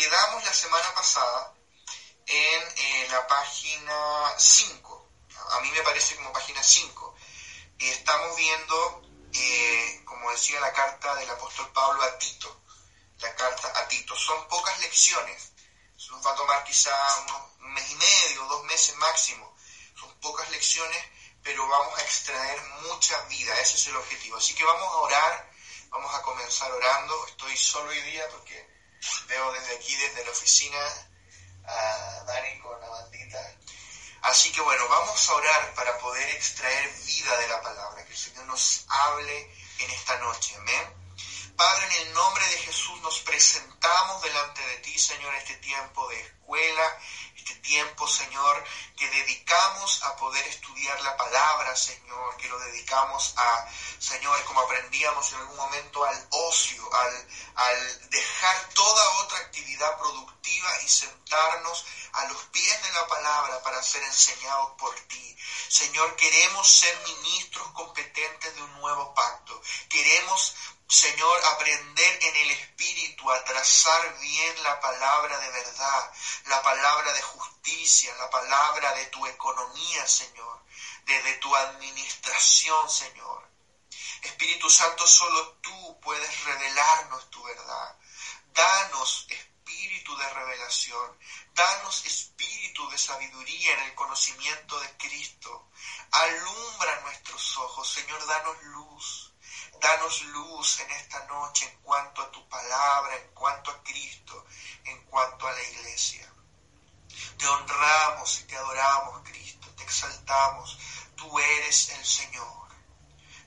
quedamos la semana pasada en eh, la página 5. A mí me parece como página 5. estamos viendo, eh, como decía la carta del apóstol Pablo a Tito. La carta a Tito. Son pocas lecciones. Nos va a tomar quizá un mes y medio, dos meses máximo. Son pocas lecciones, pero vamos a extraer mucha vida. Ese es el objetivo. Así que vamos a orar. Vamos a comenzar orando. Estoy solo hoy día porque veo desde aquí, desde la oficina, a Dani con la bandita. Así que bueno, vamos a orar para poder extraer vida de la palabra, que el Señor nos hable en esta noche. Amén. Padre, en el nombre de Jesús nos presentamos delante de ti, Señor, este tiempo de escuela, este tiempo, Señor, que dedicamos a poder estudiar la palabra, Señor, que lo dedicamos a, Señor, como aprendíamos en algún momento, al ocio, al, al dejar toda otra actividad productiva y sentarnos a los pies de la palabra para ser enseñados por ti. Señor, queremos ser ministros competentes de un nuevo pacto. Queremos Señor, aprender en el Espíritu a trazar bien la palabra de verdad, la palabra de justicia, la palabra de tu economía, Señor, de, tu administración, Señor. Espíritu Santo, solo tú puedes revelarnos tu verdad. Danos espíritu de revelación, danos espíritu de sabiduría en el conocimiento de Cristo. Alumbra nuestros ojos, Señor, danos luz. Danos luz en esta noche en cuanto a tu palabra, en cuanto a Cristo, en cuanto a la iglesia. Te honramos y te adoramos, Cristo, te exaltamos. Tú eres el Señor.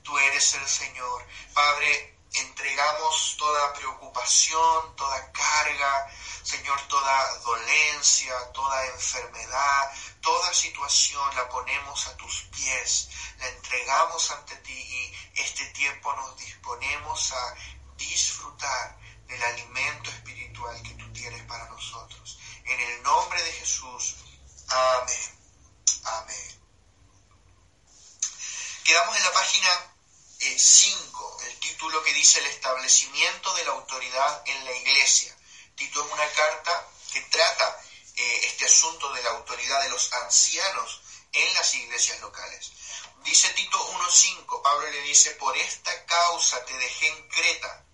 Tú eres el Señor. Padre, entregamos toda preocupación, toda carga, Señor, toda dolencia, toda enfermedad, toda situación la ponemos a tus pies, la entregamos ante ti y este tiempo nos disponemos a disfrutar del alimento espiritual que tú tienes para nosotros. En el nombre de Jesús, amén. Amén. Quedamos en la página 5, eh, el título que dice el establecimiento de la autoridad en la iglesia. Tito es una carta que trata eh, este asunto de la autoridad de los ancianos en las iglesias locales. Dice Tito 1.5, Pablo le dice, por esta causa te dejé en Creta,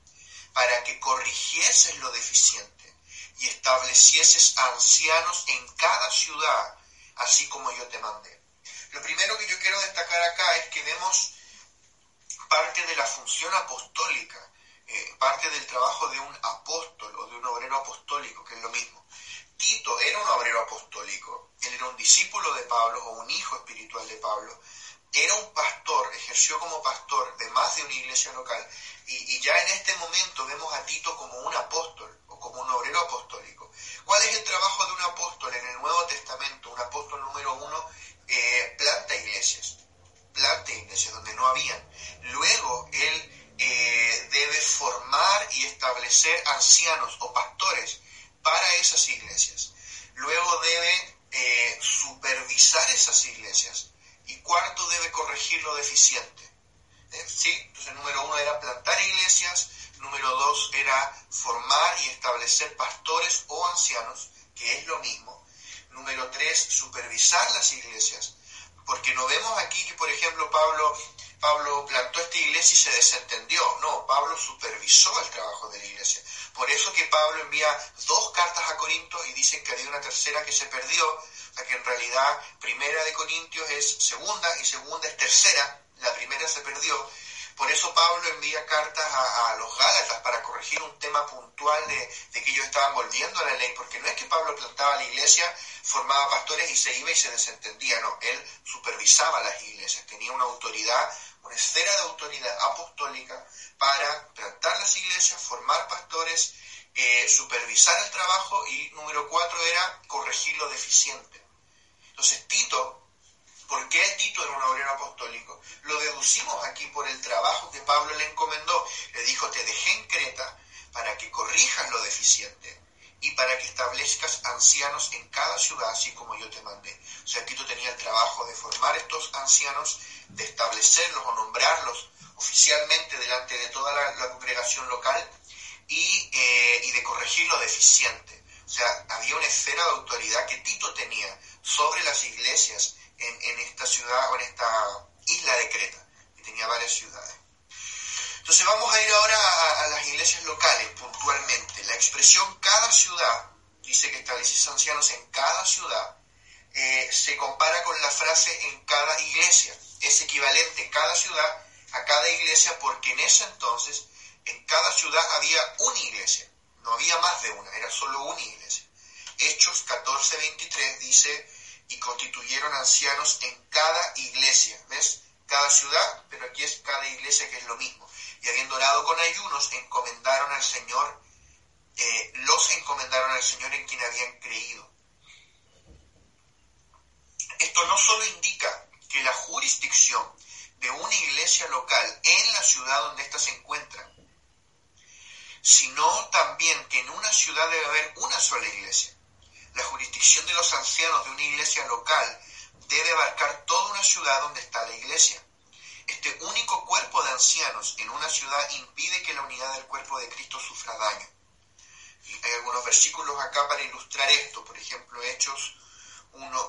para que corrigieses lo deficiente y establecieses ancianos en cada ciudad, así como yo te mandé. Lo primero que yo quiero destacar acá es que vemos parte de la función apostólica, parte del trabajo de un apóstol o de un obrero apostólico, que es lo mismo. Tito era un obrero apostólico, él era un discípulo de Pablo o un hijo espiritual de Pablo, era un pastor, ejerció como pastor de más de una iglesia local, y, y, ya en este momento vemos a Tito como un apóstol o como un obrero apostólico. ¿Cuál es el trabajo de un apóstol en el Nuevo Testamento? Un apóstol número uno eh, planta iglesias, planta iglesias donde no habían. Luego él eh, debe formar y establecer ancianos o pastores para esas iglesias. Luego debe eh, supervisar esas iglesias. Y cuarto, debe corregir lo deficiente. ¿Sí? Entonces, número uno era plantar iglesias. Número dos era formar y establecer pastores o ancianos, que es lo mismo. Número tres, supervisar las iglesias. Porque no vemos aquí que, por ejemplo, Pablo, Pablo plantó esta iglesia y se desentendió. No, Pablo supervisó el trabajo de la iglesia. Por eso que Pablo envía dos cartas a Corinto y dice que había una tercera que se perdió, o que en realidad primera de Corintios es segunda y segunda es tercera, la primera se perdió. Por eso Pablo envía cartas a, los Gálatas para corregir un tema puntual de, de, que ellos estaban volviendo a la ley, porque no es que Pablo plantaba la iglesia, formaba pastores y se iba y se desentendía, no, él supervisaba las iglesias, tenía una autoridad, una esfera de autoridad apostólica para plantar las iglesias, formar pastores, eh, supervisar el trabajo y número cuatro era corregir lo deficiente. Entonces Tito, ¿por qué Tito era un obrero apostólico? Lo deducimos aquí por el trabajo que Pablo le encomendó. Le dijo, te dejé en Creta para que corrijas lo deficiente y para que establezcas ancianos en cada ciudad, así como yo te mandé. O sea, Tito tenía el trabajo de formar estos ancianos, de establecerlos o nombrarlos oficialmente delante de toda la, congregación local y, eh, y, de corregir lo deficiente. O sea, había una esfera de autoridad que Tito tenía sobre las iglesias en, esta ciudad o en esta isla de Creta, que tenía varias ciudades. Entonces vamos a ir ahora a, las iglesias locales puntualmente. La expresión cada ciudad, dice que estableces ancianos en cada ciudad, eh, se compara con la frase en cada iglesia. Es equivalente en cada ciudad a cada iglesia porque en ese entonces en cada ciudad había una iglesia, no había más de una, era solo una iglesia. Hechos 14:23 dice, y constituyeron ancianos en cada iglesia, ¿ves? Cada ciudad, pero aquí es cada iglesia que es lo mismo. Y habiendo orado con ayunos, encomendaron al Señor, eh, los encomendaron al Señor en quien habían creído. Esto no solo indica que la jurisdicción de una iglesia local en la ciudad donde ésta se encuentra, sino también que en una ciudad debe haber una sola iglesia. La jurisdicción de los ancianos de una iglesia local debe abarcar toda una ciudad donde está la iglesia. Este único cuerpo de ancianos en una ciudad impide que la unidad del cuerpo de Cristo sufra daño. Hay algunos versículos acá para ilustrar esto, por ejemplo, Hechos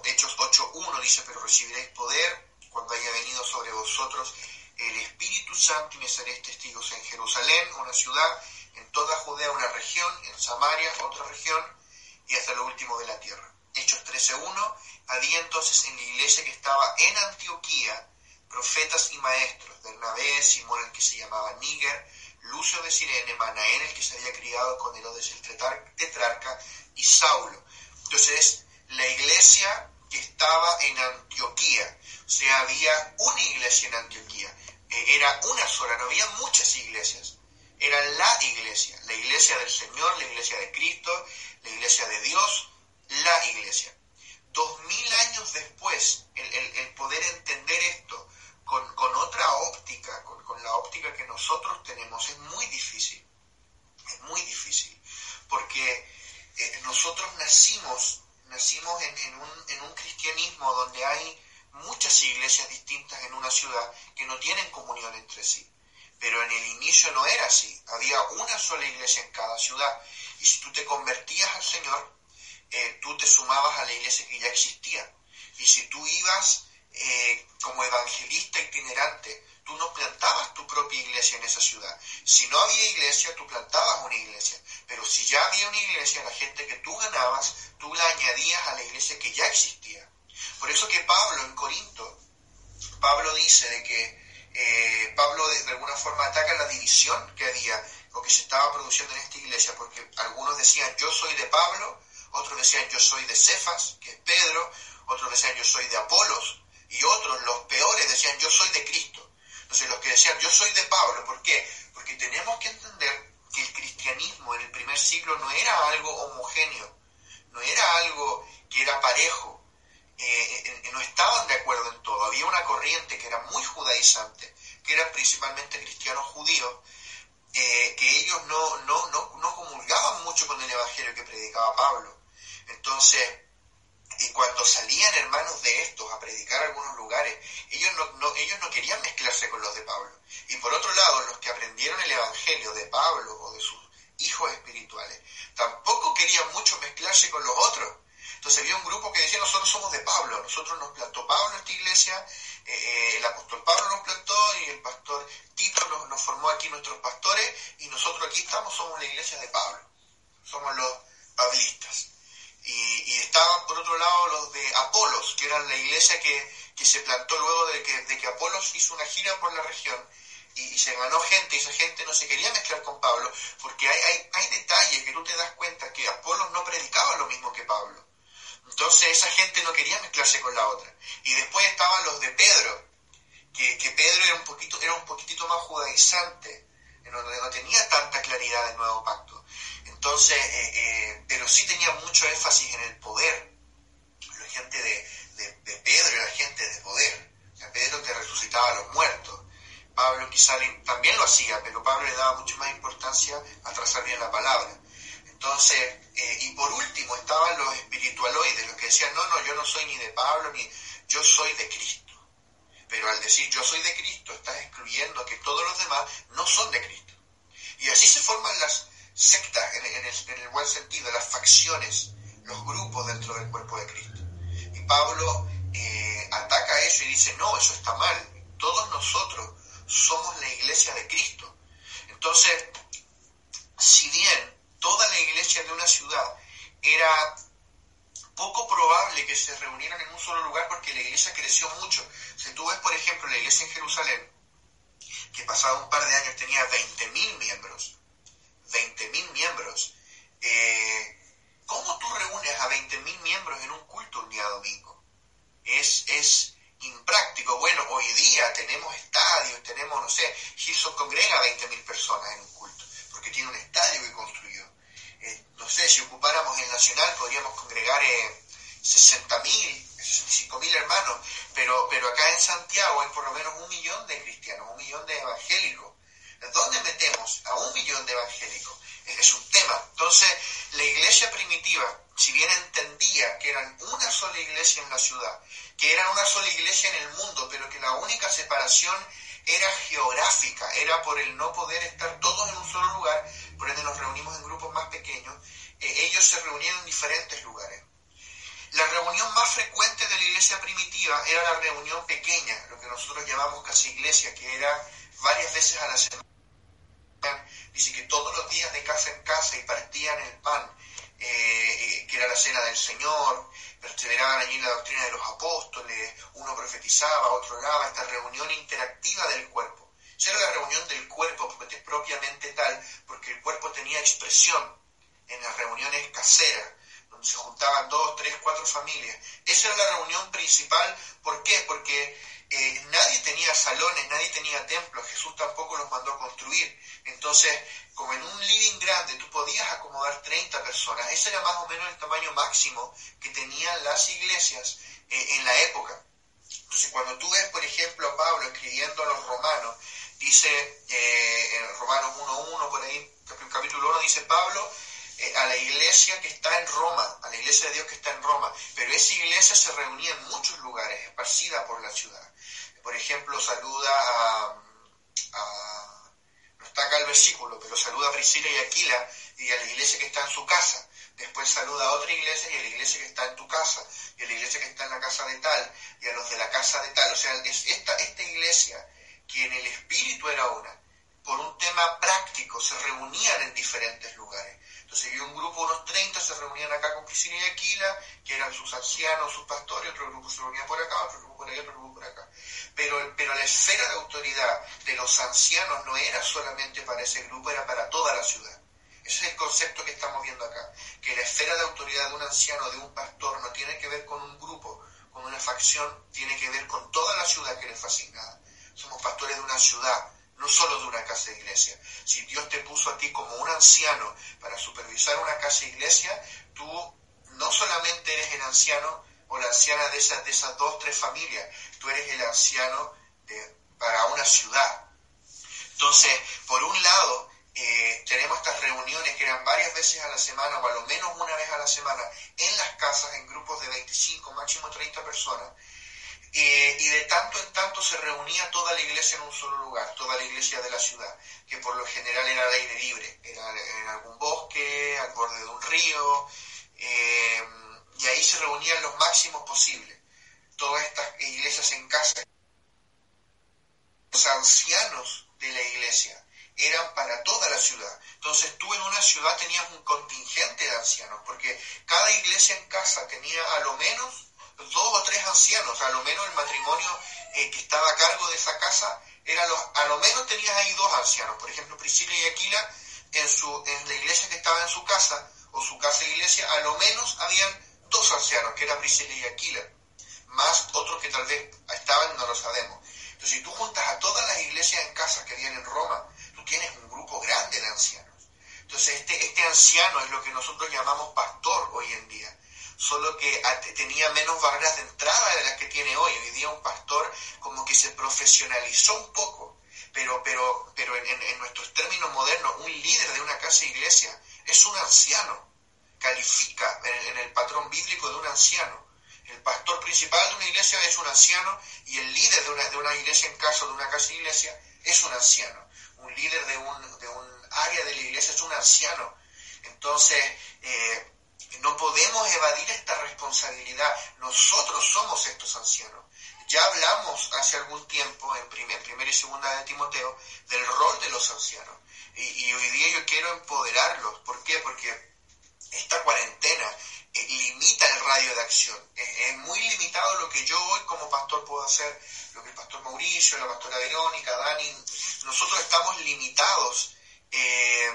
Hechos 8.1 dice, pero recibiréis poder cuando haya venido sobre vosotros el Espíritu Santo y me seréis testigos en Jerusalén, una ciudad, en toda Judea, una región, en Samaria, otra región, y hasta lo último de la tierra. Hechos 13.1, había entonces en la iglesia que estaba en Antioquía profetas y maestros, Bernabé, Simón el que se llamaba Níger, Lucio de Sirene, Manaén el que se había criado con Herodes el tetrarca, y Saulo. Entonces, la iglesia que estaba en Antioquía. O sea, había una iglesia en Antioquía. Eh, era una sola, no había muchas iglesias. Era la iglesia, la iglesia del Señor, la iglesia de Cristo, la iglesia de Dios, la iglesia. Dos mil años después, eh, eh, el apóstol Pablo nos plantó y el pastor Tito nos, formó aquí nuestros pastores y nosotros aquí estamos, somos la iglesia de Pablo, somos los pablistas. Y, estaban por otro lado los de Apolos, que eran la iglesia que, se plantó luego de que, de que, Apolos hizo una gira por la región y, se ganó gente, y esa gente no se quería mezclar con Pablo, porque hay, hay, hay detalles que tú te das cuenta que Apolos no predicaba lo mismo que Pablo. Entonces esa gente no quería mezclarse con la otra. Y después estaban los de Pedro, que, que Pedro era un, poquito, era un poquitito más judaizante, donde no tenía tanta claridad del nuevo pacto. Entonces, eh, eh, pero sí tenía mucho énfasis en el poder. La gente de, Pedro era gente de poder. Pedro te resucitaba a los muertos. Pablo quizá también lo hacía, pero Pablo le daba mucho más importancia a trazar bien la palabra. Entonces, eh, y por último estaban los espiritualoides, los que decían, no, no, yo no soy ni de Pablo, ni yo soy de Cristo. Pero al decir yo soy de Cristo, estás excluyendo que todos los demás no son de Cristo. Y así se forman las, sectas en, el, buen sentido, las facciones, los grupos dentro del cuerpo de Cristo. Y Pablo eh, ataca eso y dice, no, eso está mal. Todos nosotros somos la iglesia de Cristo. Entonces, si bien toda la iglesia de una ciudad era poco probable que se reunieran en un solo lugar porque la iglesia creció mucho. Si tú ves, por ejemplo, la iglesia en Jerusalén, que pasado un par de años tenía 20.000 miembros, 20.000 miembros, eh, ¿cómo tú reúnes a 20.000 miembros en un culto un día domingo? Es, es impráctico. Bueno, hoy día tenemos estadios, tenemos, no sé, Gilson congrega 20.000 personas en un culto, porque tiene un estadio que construyó. No sé, si ocupáramos el Nacional podríamos congregar eh, 60.000, 65.000 hermanos, pero, pero acá en Santiago hay por lo menos un millón de cristianos, un millón de evangélicos. ¿Dónde metemos a un millón de evangélicos? Es un tema. Entonces, la iglesia primitiva, si bien entendía que eran una sola iglesia en la ciudad, que eran una sola iglesia en el mundo, pero que la única separación era geográfica, era por el no poder estar todos en un solo lugar, por ende nos reunimos en grupos más pequeños, eh, ellos se reunían en diferentes lugares. La reunión más frecuente de la iglesia primitiva era la reunión pequeña, lo que nosotros llamamos casi iglesia, que era varias veces a la semana. Dice que todos los días de casa en casa y partían el pan, eh, eh, que era la cena del Señor, perseveraban allí en la doctrina de los apóstoles, uno profetizaba, otro oraba, esta reunión interactiva del cuerpo. Esa era la reunión del cuerpo propiamente tal, porque el cuerpo tenía expresión en las reuniones caseras, donde se juntaban dos, tres, cuatro familias. Esa era la reunión principal. ¿Por qué? Porque nadie tenía salones, nadie tenía templos, Jesús tampoco los mandó construir. Entonces, como en un living grande tú podías acomodar 30 personas, ese era más o menos el tamaño máximo que tenían las iglesias eh, en la época. Entonces, cuando tú ves, por ejemplo, a Pablo escribiendo a los romanos, dice eh, en Romanos 1.1, por ahí, capítulo 1, dice Pablo, eh, a la iglesia que está en Roma, a la iglesia de Dios que está en Roma, pero esa iglesia se reunía en muchos lugares, esparcida por la ciudad. Por ejemplo, saluda a, no está acá el versículo, pero saluda a Priscila y Aquila y a la iglesia que está en su casa. Después saluda a otra iglesia y a la iglesia que está en tu casa, y a la iglesia que está en la casa de tal, y a los de la casa de tal. O sea, es esta, esta iglesia, que en el espíritu era una, por un tema práctico, se reunían en diferentes lugares. Entonces había un grupo, unos 30, se reunían acá con Priscila y Aquila, que eran sus ancianos, sus pastores, otro grupo se reunía por acá, otro grupo por allá, otro grupo por acá. Pero, pero la esfera de autoridad de los ancianos no era solamente para ese grupo, era para toda la ciudad. Ese es el concepto que estamos viendo acá, que la esfera de autoridad de un anciano, de un pastor, no tiene que ver con un grupo, con una facción, tiene que ver con toda la ciudad que le fue. Somos pastores de una ciudad, no solo de una casa de iglesia. Si Dios te puso a ti como un anciano para supervisar una casa de iglesia, tú no solamente eres el anciano o la anciana de esas, de esas dos, tres familias, tú eres el anciano para una ciudad. Entonces, por un lado, eh, tenemos estas reuniones que eran varias veces a la semana o a lo menos una vez a la semana en las casas, en grupos de 25, máximo 30 personas, eh, y de tanto en tanto se reunía toda la iglesia en un solo lugar, toda la iglesia de la ciudad, que por lo general era al aire libre, era en algún bosque, al borde de un río, eh, y ahí se reunían los máximos posibles. Todas estas iglesias en casa, los ancianos de la iglesia eran para toda la ciudad. Entonces tú en una ciudad tenías un contingente de ancianos, porque cada iglesia en casa tenía a lo menos dos o tres ancianos, a lo menos el matrimonio eh, que estaba a cargo de esa casa, era los, a lo menos tenías ahí dos ancianos, por ejemplo Priscila y Aquila, en, su, en la iglesia que estaba en su casa, o su casa iglesia, a lo menos habían dos ancianos, que eran Priscila y Aquila, más otros que tal vez estaban, no lo sabemos. Entonces, si tú juntas a todas las iglesias en casa que habían en Roma, tú tienes un grupo grande de ancianos. Entonces, este, este anciano es lo que nosotros llamamos pastor hoy en día solo que tenía menos barreras de entrada de las que tiene hoy. Hoy día un pastor como que se profesionalizó un poco, pero, pero, pero en, nuestros términos modernos, un líder de una casa iglesia es un anciano, califica en, el patrón bíblico de un anciano. El pastor principal de una iglesia es un anciano y el líder de una, de una iglesia en casa, de una casa iglesia, es un anciano. Un líder de un, de un área de la iglesia es un anciano. Entonces, eh, no podemos evadir esta responsabilidad. Nosotros somos estos ancianos. Ya hablamos hace algún tiempo, en, primer, primera y segunda de Timoteo, del rol de los ancianos. Y, hoy día yo quiero empoderarlos. ¿Por qué? Porque esta cuarentena eh, limita el radio de acción. Es, muy limitado lo que yo hoy como pastor puedo hacer, lo que el pastor Mauricio, la pastora Verónica, Dani. Nosotros estamos limitados, eh,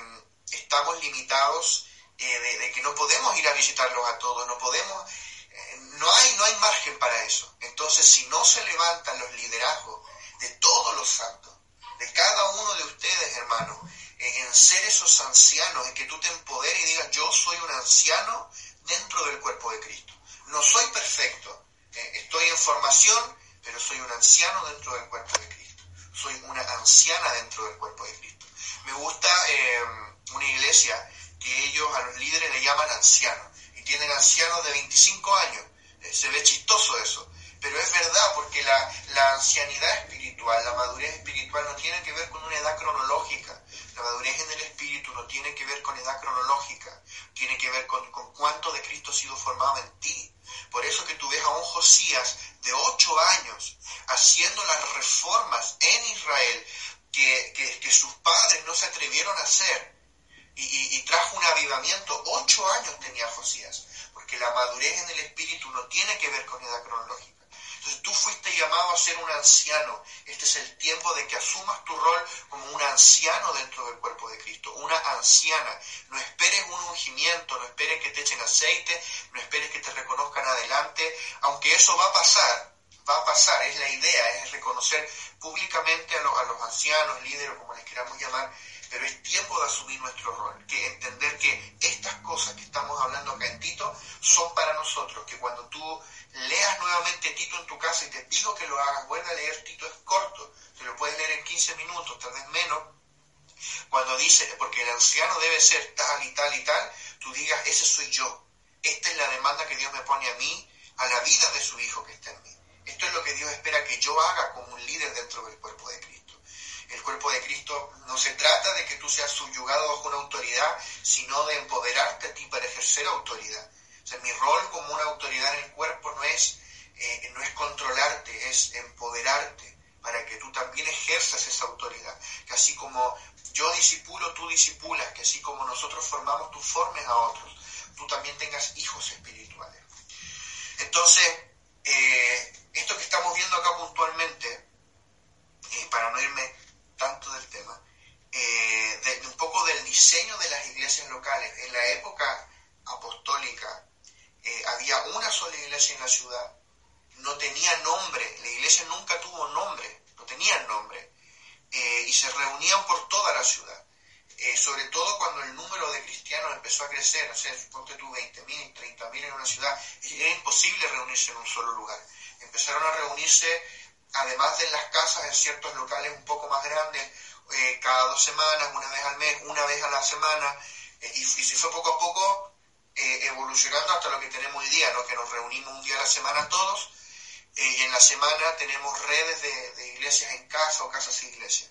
estamos limitados eh, de, que no podemos ir a visitarlos a todos, no podemos, eh, no, hay, no hay margen para eso. Entonces, si no se levantan los liderazgos de todos los santos, de cada uno de ustedes, hermanos, en ser esos ancianos, en que tú te empoderes y digas, yo soy un anciano dentro del cuerpo de Cristo. No soy perfecto, eh, estoy en formación, pero soy un anciano dentro del cuerpo de Cristo. Soy una anciana dentro del cuerpo de Cristo. Me gusta una iglesia que ellos a los líderes le llaman ancianos. Y tienen ancianos de 25 años. Eh, se ve chistoso eso. Pero es verdad, porque la, la ancianidad espiritual, la madurez espiritual no tiene que ver con una edad cronológica. La madurez en el espíritu no tiene que ver con edad cronológica. Tiene que ver con, con cuánto de Cristo ha sido formado en ti. Por eso que tú ves a un Josías de ocho años haciendo las reformas en Israel que, que, que sus padres no se atrevieron a hacer y, trajo un avivamiento. Ocho años tenía Josías, porque la madurez en el espíritu no tiene que ver con edad cronológica. Entonces tú fuiste llamado a ser un anciano. Este es el tiempo de que asumas tu rol como un anciano dentro del cuerpo de Cristo, una anciana. No esperes un ungimiento, no esperes que te echen aceite, no esperes que te reconozcan adelante, aunque eso va a pasar, va a pasar, es la idea, es reconocer públicamente a los, a los ancianos, líderes, como les queramos llamar, pero es tiempo de asumir nuestro rol, que entender que estas cosas que estamos hablando acá en Tito son para nosotros, que cuando tú leas nuevamente Tito en tu casa y te digo que lo hagas, vuelve a leer Tito es corto, te lo puedes leer en 15 minutos, tal vez menos, cuando dice, porque el anciano debe ser tal y tal y tal, tú digas, ese soy yo, esta es la demanda que Dios me pone a mí, a la vida de su hijo que está en mí. Esto es lo que Dios espera que yo haga como un líder dentro del cuerpo de Cristo el cuerpo de Cristo no se trata de que tú seas subyugado bajo una autoridad, sino de empoderarte a ti para ejercer autoridad. O sea, mi rol como una autoridad en el cuerpo no es, eh, no es controlarte, es empoderarte para que tú también ejerzas esa autoridad. Que así como yo disipulo, tú disipulas, que así como nosotros formamos, tú formes a otros, tú también tengas hijos espirituales. Entonces, eh, esto que estamos viendo acá puntualmente, eh, para no irme tanto del tema, eh, un poco del diseño de las iglesias locales. En la época apostólica eh, había una sola iglesia en la ciudad, no tenía nombre, la iglesia nunca tuvo nombre, no tenía nombre, eh, y se reunían por toda la ciudad. sobre todo cuando el número de cristianos empezó a crecer, o sea, suponte tú 20.000, 30.000 en una ciudad, era imposible reunirse en un solo lugar. Empezaron a reunirse además de en las casas, en ciertos locales un poco más grandes, eh, cada dos semanas, una vez al mes, una vez a la semana, eh, y, se fue poco a poco eh, evolucionando hasta lo que tenemos hoy día, ¿no? que nos reunimos un día a la semana todos, y en la semana tenemos redes de, iglesias en casa o casas e iglesias.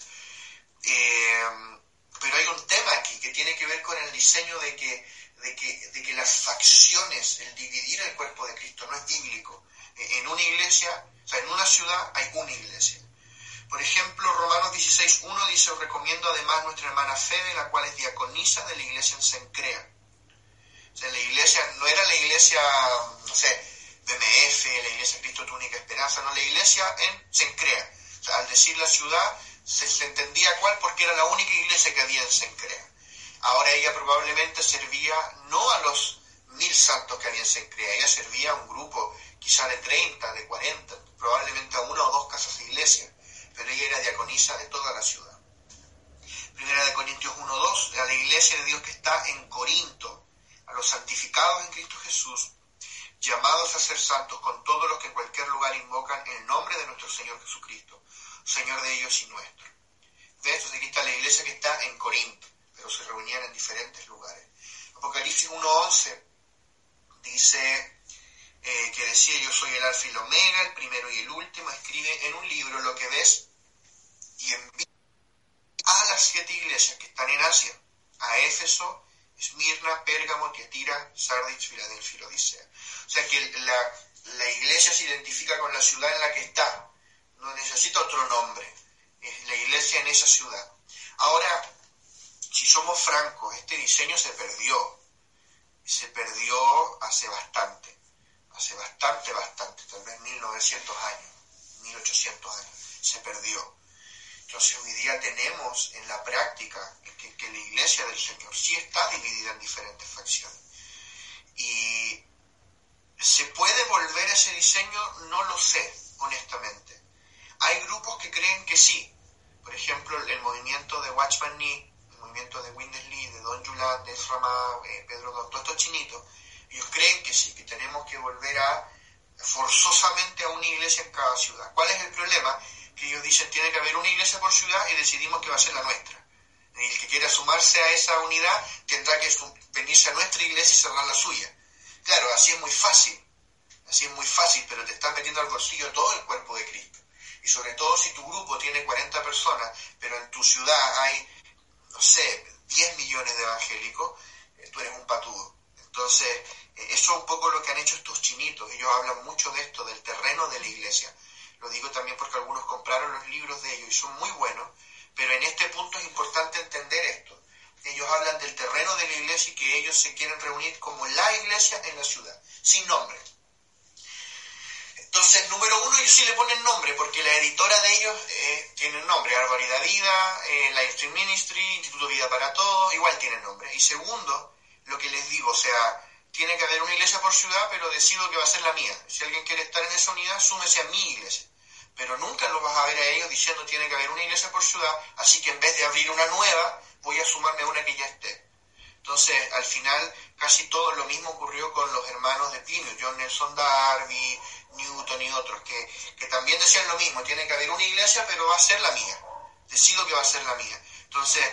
pero hay un tema aquí que tiene que ver con el diseño de que, de que, de que las facciones, el dividir el cuerpo de Cristo, no es bíblico. En una iglesia o sea, en una ciudad hay una iglesia. Por ejemplo, Romanos 16.1 dice, os recomiendo además nuestra hermana Febe, la cual es diaconisa de la iglesia en Sencrea. O sea, la iglesia no era la iglesia, no sé, BMF, la iglesia Cristo tu única esperanza, no, la iglesia en Sencrea. O sea, al decir la ciudad, se, se entendía cuál porque era la única iglesia que había en Sencrea. Ahora ella probablemente servía no a los mil santos que había en Sencrea, ella servía a un grupo quizá de 30, de 40, probablemente a una o dos casas de iglesia, pero ella era diaconisa de toda la ciudad. Primera de Corintios 1.2, a la iglesia de Dios que está en Corinto, a los santificados en Cristo Jesús, llamados a ser santos con todos los que en cualquier lugar invocan el nombre de nuestro Señor Jesucristo, Señor de ellos y nuestro. ¿Ves? Entonces aquí está la iglesia que está en Corinto, pero se reunían en diferentes lugares. Apocalipsis 1.11 dice, eh, que decía yo soy el alfa y el omega, el primero y el último, escribe en un libro lo que ves y envía a las siete iglesias que están en Asia. a Éfeso, Esmirna, Pérgamo, Tiatira, Sardis, Filadelfia y Odisea. O sea que la, la iglesia se identifica con la ciudad en la que está, no necesita otro nombre, es la iglesia en esa ciudad. Ahora, si somos francos, este diseño se perdió, se perdió hace bastante, hace bastante, bastante, tal vez 1900 años, 1800 años, se perdió. Entonces hoy día tenemos en la práctica que, la iglesia del Señor sí está dividida en diferentes facciones. Y ¿Se puede volver a ese diseño? No lo sé, honestamente. Hay grupos que creen que sí. Por ejemplo, el movimiento de Watchman Nee, movimiento de Windesley, de Don Julat, de Esrama, eh, Pedro Don, todos estos chinitos, ellos creen que sí, que tenemos que volver a forzosamente a una iglesia en cada ciudad. ¿Cuál es el problema? Que ellos dicen tiene que haber una iglesia por ciudad y decidimos que va a ser la nuestra. Y el que quiera sumarse a esa unidad tendrá que venirse a nuestra iglesia y cerrar la suya. Claro, así es muy fácil, así es muy fácil, pero te están metiendo al bolsillo todo el cuerpo de Cristo. Y sobre todo si tu grupo tiene 40 personas, pero en tu ciudad hay, no sé, 10 millones de evangélicos, eh, tú eres un patudo. Entonces, eh, eso es un poco lo que han hecho estos chinitos. Ellos hablan mucho de esto, del terreno de la iglesia. Lo digo también porque algunos compraron los libros de ellos y son muy buenos, pero en este punto es importante entender esto ellos hablan del terreno de la iglesia y que ellos se quieren reunir como la iglesia en la ciudad, sin nombre. Entonces, número uno, ellos sí le ponen nombre, porque la editora de ellos eh, tiene nombre, Arboridad Vida, eh, la Stream Ministry, Instituto Vida para Todos, igual tienen nombre. Y segundo, lo que les digo, o sea, tiene que haber una iglesia por ciudad, pero decido que va a ser la mía. Si alguien quiere estar en esa unidad, súmese a mi iglesia. Pero nunca los vas a ver a ellos diciendo tiene que haber una iglesia por ciudad, así que en vez de abrir una nueva, voy a sumarme a una que ya esté. Entonces, al final, casi todo lo mismo ocurrió con los hermanos de Plinio, John Nelson Darby, Newton y otros, que, que también decían lo mismo, tiene que haber una iglesia, pero va a ser la mía. Decido que va a ser la mía. Entonces,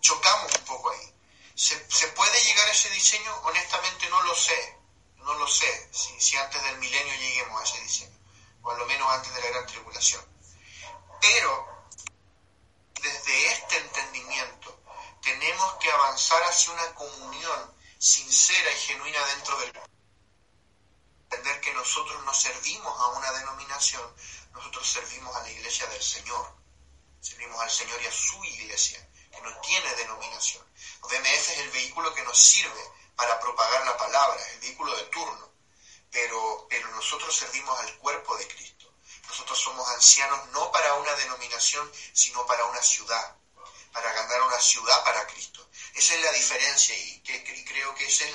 chocamos un poco ahí. ¿Se, ¿Se, puede llegar a ese diseño? Honestamente no lo sé. No lo sé si, si antes del milenio lleguemos a ese diseño. O a lo menos antes de la gran tribulación. Pero, desde este entendimiento, tenemos que avanzar hacia una comunión sincera y genuina dentro del entender que nosotros no servimos a una denominación, nosotros servimos a la iglesia del Señor. Servimos al Señor y a su iglesia, que no tiene denominación. BMF es el vehículo que nos sirve para propagar la palabra, el vehículo de turno. Pero, pero nosotros servimos al cuerpo de Cristo. Nosotros somos ancianos no para una denominación, sino para una ciudad para ganar una ciudad para Cristo. Esa es la diferencia y, creo que ese es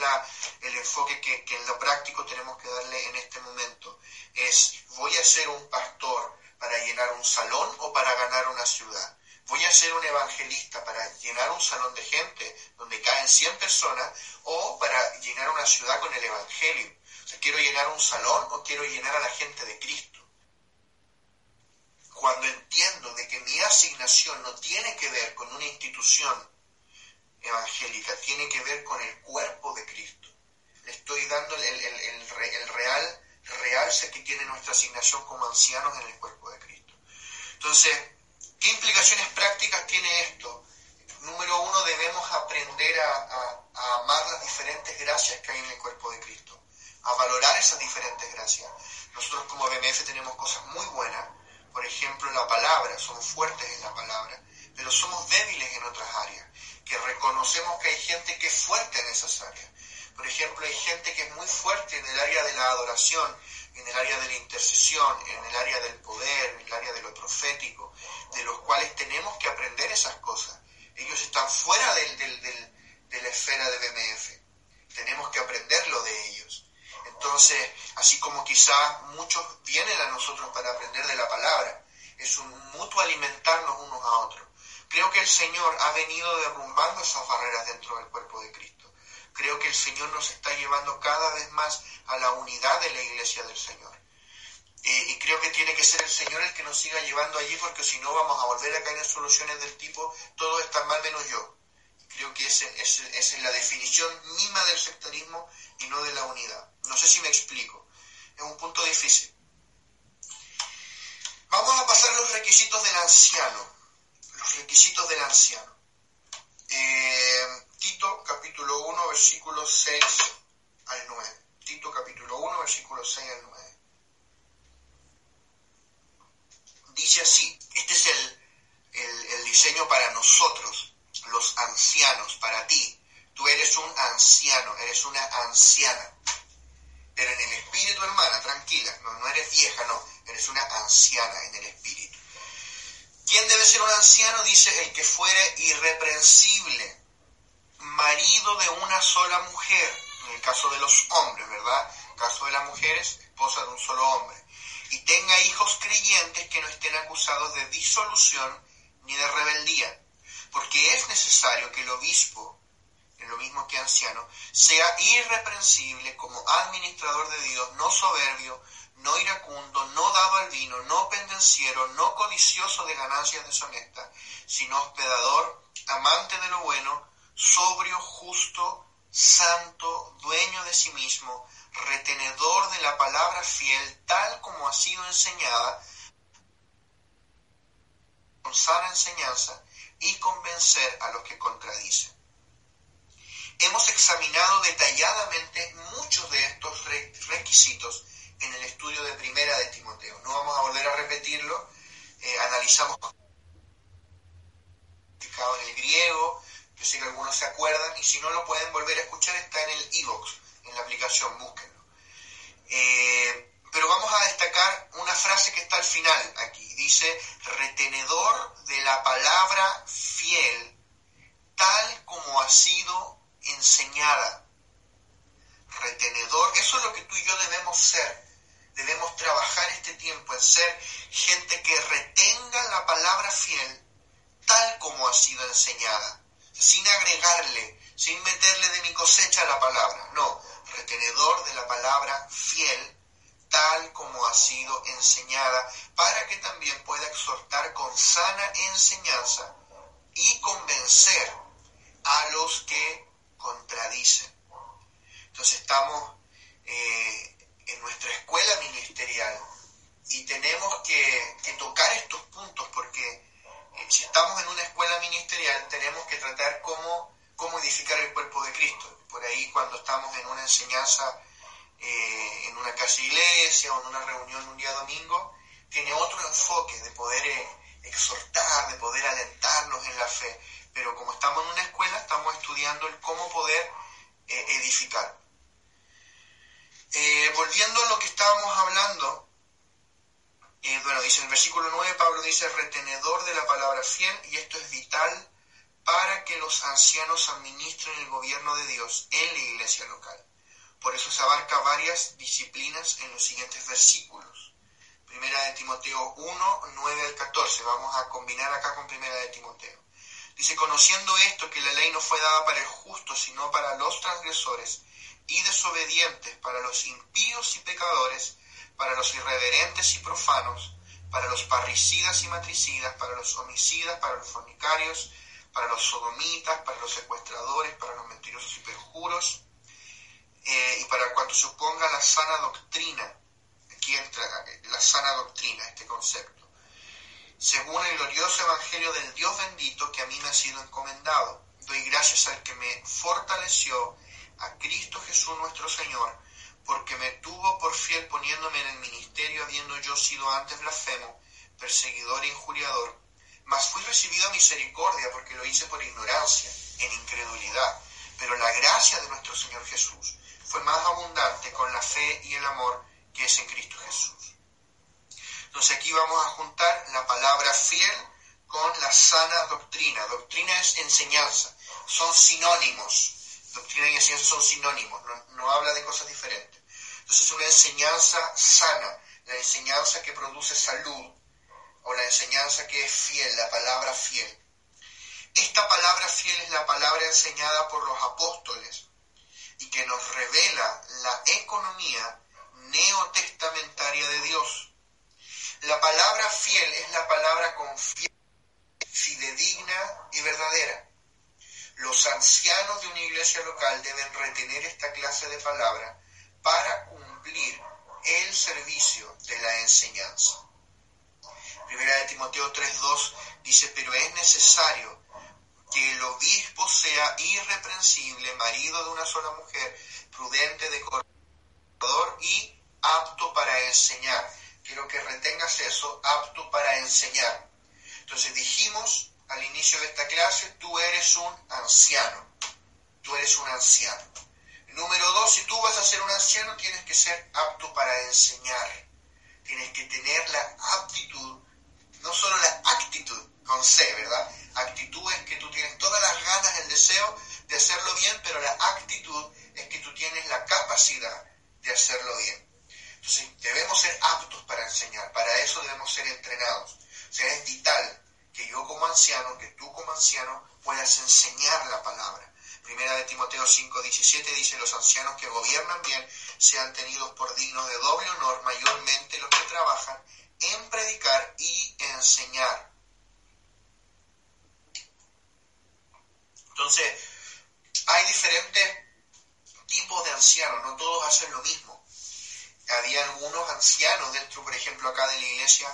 el enfoque que, que, en lo práctico tenemos que darle en este momento. Es, voy a ser un pastor para llenar un salón o para ganar una ciudad. Voy a ser un evangelista para llenar un salón de gente donde caen 100 personas o para llenar una ciudad con el evangelio. O sea, quiero llenar un salón o quiero llenar a la gente de Cristo cuando entiendo de que mi asignación no tiene que ver con una institución evangélica, tiene que ver con el cuerpo de Cristo. Le estoy dando el, el, real realce que tiene nuestra asignación como ancianos en el cuerpo de Cristo. Entonces, ¿qué implicaciones prácticas tiene esto? Número uno, debemos aprender a, a amar las diferentes gracias que hay en el cuerpo de Cristo, a valorar esas diferentes gracias. Nosotros como BMF tenemos cosas muy buenas, por ejemplo, la palabra, somos fuertes en la palabra, pero somos débiles en otras áreas, que reconocemos que hay gente que es fuerte en esas áreas. Por ejemplo, hay gente que es muy fuerte en el área de la adoración, en el área de la intercesión, en el área del poder, en el área de lo profético, de los cuales tenemos que aprender esas cosas. Ellos están fuera del, de la esfera de BMF. Tenemos que aprenderlo de ellos. Entonces, así como quizá muchos vienen a nosotros para aprender de la palabra, es un mutuo alimentarnos unos a otros. Creo que el Señor ha venido derrumbando esas barreras dentro del cuerpo de Cristo. Creo que el Señor nos está llevando cada vez más a la unidad de la iglesia del Señor. Eh, y creo que tiene que ser el Señor el que nos siga llevando allí, porque si no vamos a volver a caer en soluciones del tipo, todo está mal menos yo. Creo que esa es la definición misma del sectarismo y no de la unidad. No sé si me explico. Es un punto difícil. Vamos a pasar los requisitos del anciano. Los requisitos del anciano. Eh, Tito capítulo 1, versículo 6 al 9. Tito capítulo 1, versículo 6 al 9. Dice así, este es el, el diseño para nosotros, los ancianos, para ti. Tú eres un anciano, eres una anciana. Pero en el espíritu, hermana, tranquila, no, no eres vieja, no, eres una anciana en el espíritu. ¿Quién debe ser un anciano? Dice el que fuere irreprensible, marido de una sola mujer, en el caso de los hombres, ¿verdad? En el caso de las mujeres, esposa de un solo hombre. Y tenga hijos creyentes que no estén acusados de disolución ni de rebeldía, porque es necesario que el obispo, lo mismo que anciano, sea irreprensible como administrador de Dios, no soberbio, no iracundo, no dado al vino, no pendenciero, no codicioso de ganancias deshonestas, sino hospedador, amante de lo bueno, sobrio, justo, santo, dueño de sí mismo, retenedor de la palabra fiel, tal como ha sido enseñada, con sana enseñanza y convencer a los que contradicen. Hemos examinado detalladamente muchos de estos requisitos en el estudio de Primera de Timoteo. No vamos a volver a repetirlo. Eh, analizamos en el griego, yo sé que algunos se acuerdan, y si no lo pueden volver a escuchar, está en el iVoox, en la aplicación, búsquenlo. Eh, pero vamos a destacar una frase que está al final aquí. Dice, retenedor de la palabra fiel, tal como ha sido enseñada. Retenedor, eso es lo que tú y yo debemos ser. Debemos trabajar este tiempo en ser gente que retenga la palabra fiel tal como ha sido enseñada sin agregarle, sin meterle de mi cosecha la palabra, no, retenedor de la palabra fiel, tal como ha sido enseñada, para que también pueda exhortar con sana enseñanza y convencer a los que contradicen. Entonces estamos eh, en nuestra escuela ministerial y tenemos que, tocar estos puntos porque si estamos en una escuela ministerial, tenemos que tratar cómo, cómo edificar el cuerpo de Cristo. Por ahí cuando estamos en una enseñanza eh, en una casa iglesia o en una reunión un día domingo, tiene otro enfoque de poder eh, exhortar, de poder alentarnos en la fe. Pero como estamos en una escuela, estamos estudiando el cómo poder eh, edificar. volviendo a lo que estábamos hablando, bueno, dice en el versículo 9, Pablo dice, retenedor de la palabra fiel, y esto es vital para que los ancianos administren el gobierno de Dios en la iglesia local. Por eso se abarca varias disciplinas en los siguientes versículos. Primera de Timoteo 1, 9 al 14. Vamos a combinar acá con Primera de Timoteo. Dice, conociendo esto, que la ley no fue dada para el justo, sino para los transgresores y desobedientes, para los impíos y pecadores, para los irreverentes y profanos, para los parricidas y matricidas, para los homicidas, para los fornicarios, para los sodomitas, para los secuestradores, para los mentirosos y perjuros, eh, y para cuanto se oponga la sana doctrina. Aquí entra la sana doctrina, este concepto. Según el glorioso evangelio del Dios bendito que a mí me ha sido encomendado, doy gracias al que me fortaleció, a Cristo Jesús nuestro Señor, porque me tuvo por fiel poniéndome en el ministerio, habiendo yo sido antes blasfemo, perseguidor e injuriador. Mas fui recibido a misericordia porque lo hice por ignorancia, en incredulidad. Pero la gracia de nuestro Señor Jesús fue más abundante con la fe y el amor que es en Cristo Jesús. Entonces aquí vamos a juntar la palabra fiel con la sana doctrina. Doctrina es enseñanza, son sinónimos. Doctrina y enseñanza son sinónimos, no habla de cosas diferentes. Entonces es una enseñanza sana, la enseñanza que produce salud o la enseñanza que es fiel, la palabra fiel. Esta palabra fiel es la palabra enseñada por los apóstoles y que nos revela la economía neotestamentaria de Dios. La palabra fiel es la palabra confiable, fidedigna y verdadera. Los ancianos de una iglesia local deben retener esta clase de palabra para cumplir el servicio de la enseñanza. Primera de Timoteo 3.2 dice, pero es necesario que el obispo sea irreprensible, marido de una sola mujer, prudente, decorador y apto para enseñar. Quiero que retengas eso, apto para enseñar. Entonces dijimos al inicio de esta clase, tú eres un anciano. Tú eres un anciano. Número dos, si tú vas a ser un anciano, tienes que ser apto para enseñar. Tienes que tener la aptitud, no solo la actitud, con C, ¿verdad? Actitud es que tú tienes todas las ganas, el deseo de hacerlo bien, pero la actitud es que tú tienes la capacidad de hacerlo bien. Entonces debemos ser aptos para enseñar, para eso debemos ser entrenados. O sea, es vital que yo como anciano, que tú como anciano puedas enseñar la palabra. Primera de Timoteo 5:17 dice, los ancianos que gobiernan bien sean tenidos por dignos de doble honor, mayormente los que trabajan en predicar y enseñar. Entonces, hay diferentes tipos de ancianos, no todos hacen lo mismo. Había algunos ancianos dentro, por ejemplo, acá de la iglesia,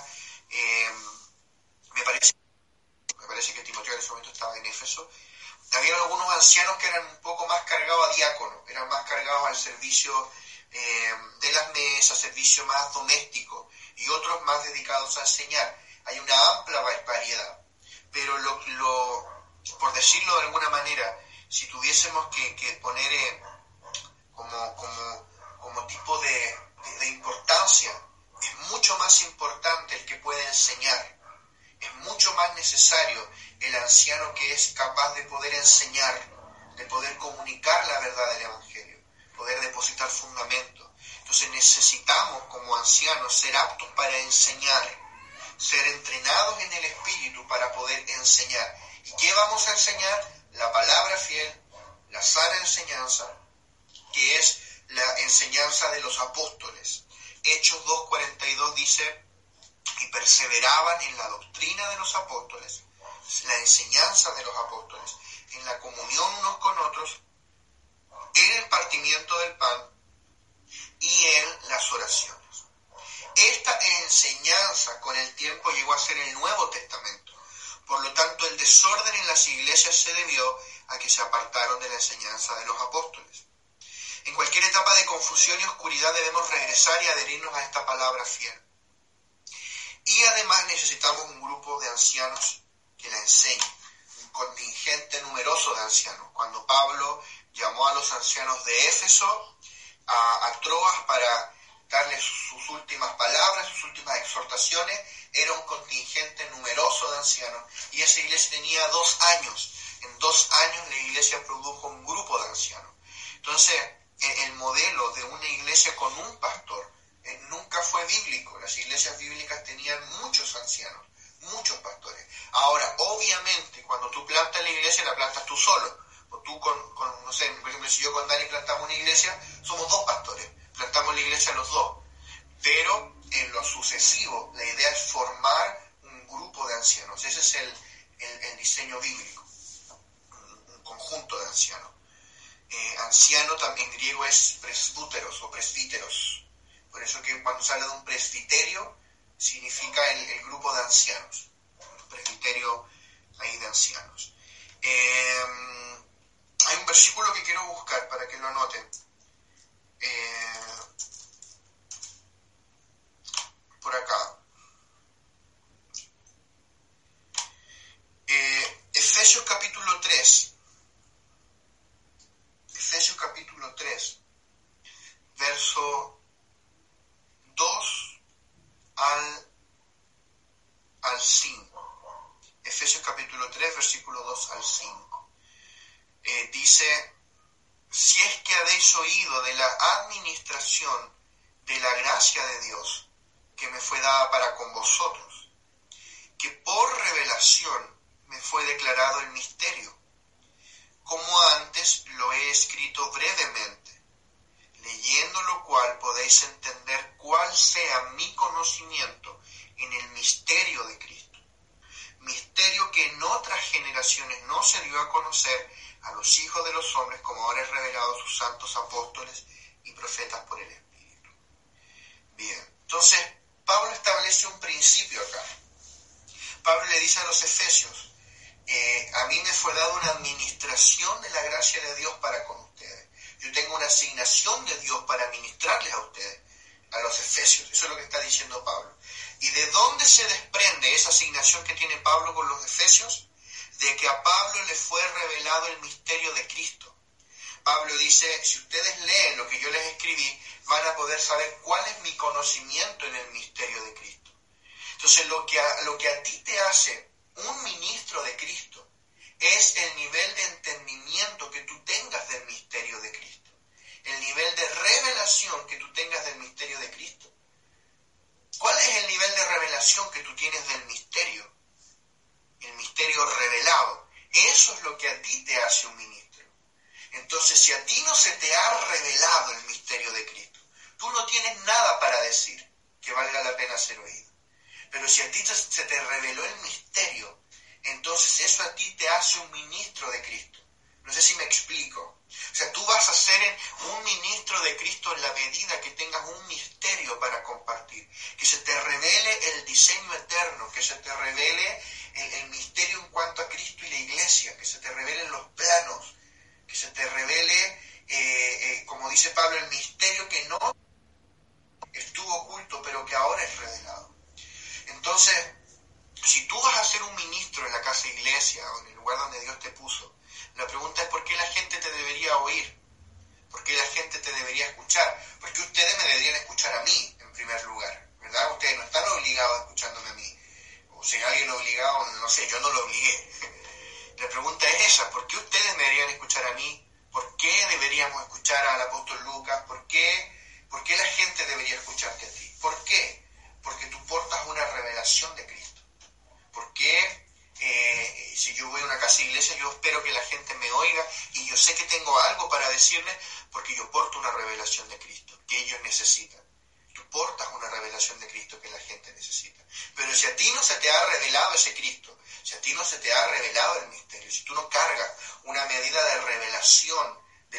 eh, me parece, me parece que Timoteo en ese momento estaba en Éfeso, había algunos ancianos que eran un poco más cargados a diácono, eran más cargados al servicio eh, de las mesas, servicio más doméstico, y otros más dedicados a enseñar. Hay una amplia variedad, pero lo por decirlo de alguna manera, si tuviésemos que, poner eh, como, tipo de, importancia, es mucho más importante el que puede enseñar. Es mucho más necesario el anciano que es capaz de poder enseñar, de poder comunicar la verdad del Evangelio, poder depositar fundamento. Entonces necesitamos como ancianos ser aptos para enseñar, ser entrenados en el Espíritu para poder enseñar. ¿Y qué vamos a enseñar? La palabra fiel, la sana enseñanza, que es la enseñanza de los apóstoles. Hechos 2.42 dice, y perseveraban en la doctrina de los apóstoles, la enseñanza de los apóstoles, en la comunión unos con otros, en el partimiento del pan y en las oraciones. Esta enseñanza con el tiempo llegó a ser el Nuevo Testamento. Por lo tanto, el desorden en las iglesias se debió a que se apartaron de la enseñanza de los apóstoles. En cualquier etapa de confusión y oscuridad debemos regresar y adherirnos a esta palabra fiel. Y además necesitamos un grupo de ancianos que la enseñen, un contingente numeroso de ancianos. Cuando Pablo llamó a los ancianos de Éfeso a, a Troas para darles sus últimas palabras, sus últimas exhortaciones, era un contingente numeroso de ancianos y esa iglesia tenía dos años. En dos años la iglesia produjo un grupo de ancianos. Entonces, el modelo de una iglesia con un pastor eh, nunca fue bíblico. Las iglesias bíblicas tenían muchos ancianos, muchos pastores. Ahora, obviamente, cuando tú plantas la iglesia, la plantas tú solo. O tú con, no sé, por ejemplo, si yo con Dani plantamos una iglesia, somos dos pastores. Plantamos la iglesia los dos. Pero en lo sucesivo, la idea es formar un grupo de ancianos. Ese es el, diseño bíblico, un, conjunto de ancianos. Anciano también griego es presbúteros o presbíteros. Por eso que cuando se habla de un presbiterio, significa el, grupo de ancianos. Un presbiterio ahí de ancianos. Eh, hay un versículo que quiero buscar para que lo anoten. Eh, por acá. Eh, Efesios capítulo 3. Efesios capítulo 3, verso 2 al, al 5. Efesios capítulo 3, versículo 2 al 5. Eh, dice, si es que habéis oído de la administración de la gracia de Dios, que me fue dada para con vosotros, que por revelación me fue declarado el misterio, como antes lo he escrito brevemente, leyendo lo cual podéis entender cuál sea mi conocimiento en el misterio de Cristo, misterio que en otras generaciones no se dio a conocer a los hijos de los hombres como ahora es revelado a sus santos apóstoles y profetas por el Espíritu. Bien, entonces Pablo establece un principio acá. Pablo le dice a los efesios eh, a mí me fue dada una administración de la gracia de Dios para con ustedes. Yo tengo una asignación de Dios para ministrarles a ustedes, a los efesios. Eso es lo que está diciendo Pablo. ¿Y de dónde se desprende esa asignación que tiene Pablo con los efesios? De que a Pablo le fue revelado el misterio de Cristo. Pablo dice, si ustedes leen lo que yo les escribí, van a poder saber cuál es mi conocimiento en el misterio de Cristo. Entonces, lo que a, lo que a ti te hace un ministro de Cristo es el nivel de entendimiento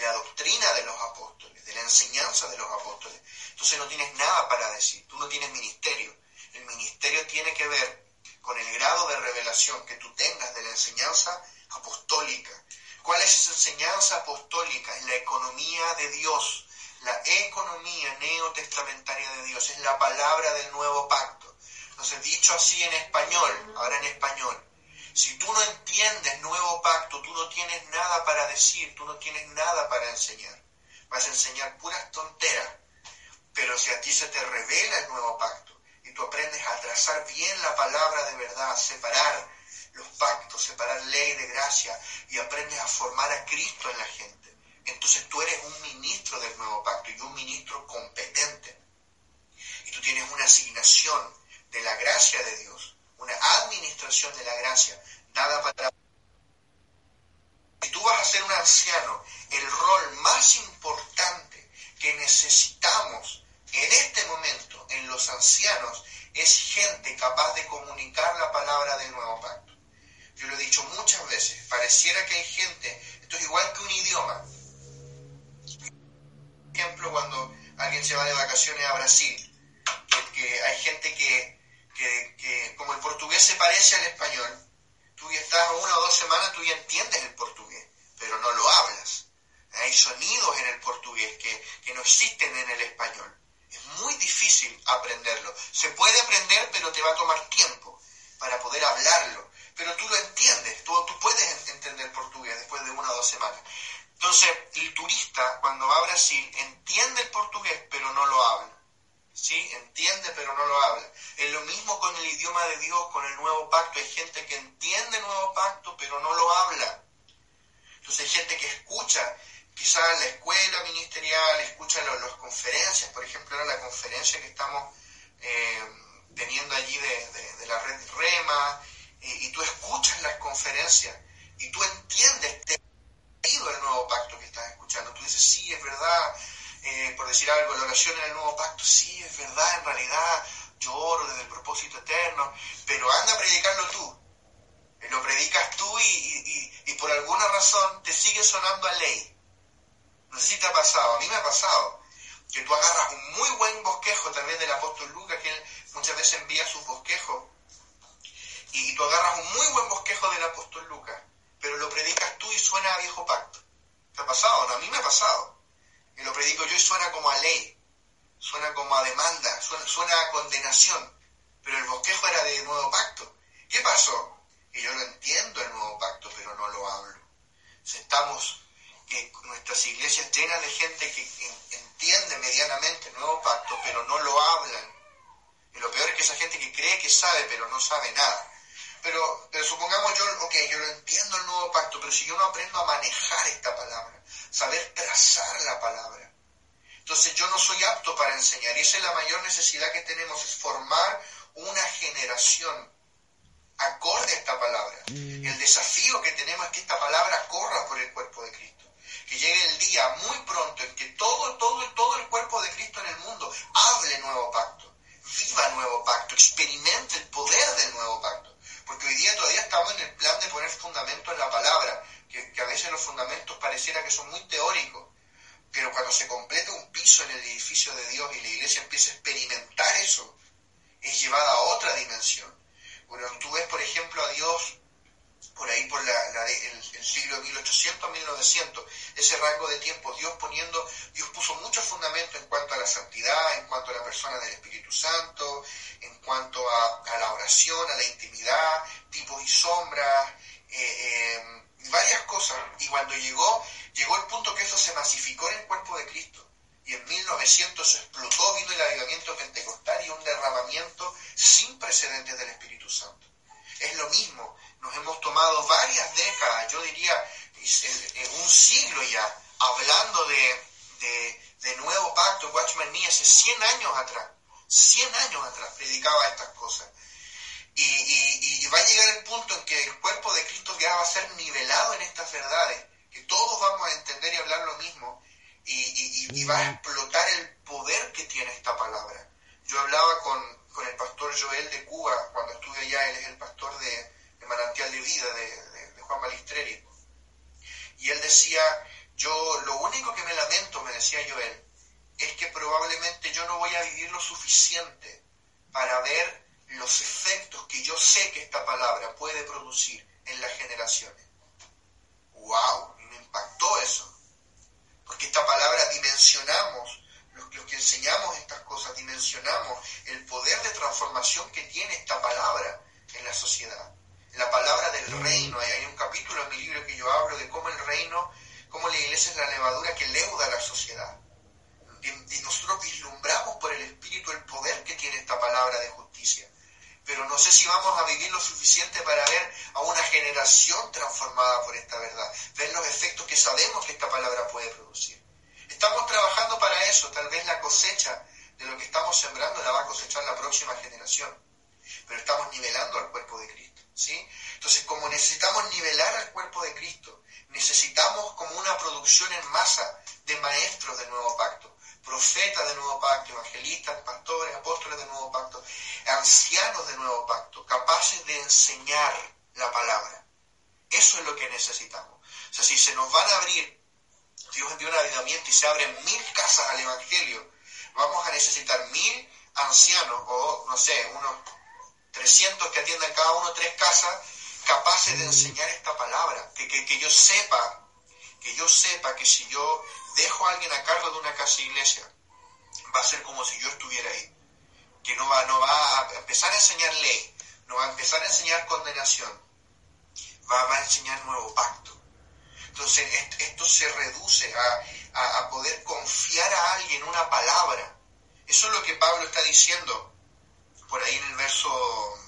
la doctrina de los apóstoles, de la enseñanza de los apóstoles, entonces no tienes nada para decir, tú no tienes ministerio. El ministerio tiene que ver con el grado de revelación que tú tengas de la enseñanza apostólica. ¿Cuál es esa enseñanza apostólica? Es la economía de Dios, la economía neotestamentaria de Dios, es la palabra del nuevo pacto. Entonces, dicho así en español, ahora en español, si tú no entiendes nuevo pacto, tú no tienes nada para decir, tú no tienes nada para enseñar. Vas a enseñar puras tonteras pero si a ti se te revela el nuevo pacto y tú aprendes a trazar bien la palabra de verdad, separar los pactos, separar ley de gracia y aprendes a formar a Cristo en la gente, entonces tú eres un ministro del nuevo pacto y un ministro competente. Y tú tienes una asignación de la gracia de Dios, una administración de la gracia dada para... Si tú vas a ser un anciano, el rol más importante que necesitamos en este momento, en los ancianos, es gente capaz de comunicar la palabra del nuevo pacto. Yo lo he dicho muchas veces, pareciera que hay gente, esto es igual que un idioma. Por ejemplo, cuando alguien se va de vacaciones a Brasil, que, hay gente que, que, como el portugués se parece al español, tú ya estás una o dos semanas, tú ya entiendes el portugués, pero no lo hablas. Hay sonidos en el portugués que, que no existen en el español. Es muy difícil aprenderlo. Se puede aprender, pero te va a tomar tiempo para poder hablarlo. Pero tú lo entiendes, tú, tú puedes entender portugués después de una o dos semanas. Entonces, el turista cuando va a Brasil entiende el portugués, pero no lo habla. ¿Sí? Entiende, pero no lo habla. Es lo mismo con el idioma de Dios, con el nuevo pacto. Hay gente que entiende el nuevo pacto, pero no lo habla. Entonces hay gente que escucha quizás en la escuela ministerial, escucha las conferencias, por ejemplo, ahora la conferencia que estamos eh, teniendo allí de, la red REMA, eh, y tú escuchas las conferencias y tú entiendes, te el nuevo pacto que estás escuchando. Tú dices, sí, es verdad, eh, por decir algo, la oración en el nuevo pacto, sí, es verdad, en realidad, yo oro desde el propósito eterno, pero anda a predicarlo tú. Lo predicas tú y, y por alguna razón te sigue sonando a ley no sé si te ha pasado, a mí me ha pasado, que tú agarras un muy buen bosquejo también del apóstol Lucas, que muchas veces envía sus bosquejos, y tú agarras un muy buen bosquejo del apóstol Lucas, pero lo predicas tú y suena a viejo pacto. ¿Te ha pasado? A mí me ha pasado. Y lo predico yo y suena como a ley, suena como a demanda, suena, a condenación. Pero el bosquejo era de nuevo pacto. ¿Qué pasó? Que yo lo entiendo el nuevo pacto, pero no lo hablo. Estamos que nuestras iglesias llenas de gente que entiende medianamente el nuevo pacto, pero no lo hablan. Y lo peor es que esa gente que cree que sabe, pero no sabe nada. Pero, pero supongamos yo, ok, yo lo entiendo el nuevo pacto, pero si yo no aprendo a manejar esta palabra, saber trazar la palabra, entonces yo no soy apto para enseñar. Y esa es la mayor necesidad que tenemos, es formar una generación acorde a esta palabra. Mm. El desafío que tenemos es que esta palabra corra por el cuerpo de Cristo. Que llegue el día muy pronto en que todo, todo, todo el cuerpo de Cristo el poder de transformación que tiene esta palabra en la sociedad. La palabra del mm. reino, hay un capítulo en mi libro que yo hablo de cómo el reino, cómo la iglesia es la levadura que leuda a la sociedad. Y, nosotros vislumbramos por el Espíritu el poder que tiene esta palabra de justicia. Pero no sé si vamos a vivir lo suficiente para ver a una generación transformada por esta verdad, ver los efectos que sabemos que esta palabra puede producir. Estamos trabajando para eso, tal vez la cosecha de lo que estamos sembrando la va a cosechar la próxima generación, pero estamos nivelando al cuerpo de Cristo, ¿sí? Entonces, como necesitamos nivelar al cuerpo de Cristo, necesitamos como una producción en masa de maestros del nuevo pacto, profetas del nuevo pacto, evangelistas, pastores, apóstoles del nuevo pacto, ancianos del nuevo pacto, capaces de enseñar la palabra. Eso es lo que necesitamos. O sea, si se nos van a abrir Dios envió un avivamiento y se abren mil casas al Evangelio, vamos a necesitar mil ancianos o, no sé, unos 300 que atiendan cada uno tres casas, capaces de enseñar esta palabra, que, que, yo sepa, que yo sepa que si yo dejo a alguien a cargo de una casa iglesia, va a ser como si yo estuviera ahí, que no va, no va a empezar a enseñar ley, no va a empezar a enseñar condenación, va, va a enseñar nuevo pacto. Entonces esto se reduce a, a, poder confiar a alguien una palabra. Eso es lo que Pablo está diciendo por ahí en el verso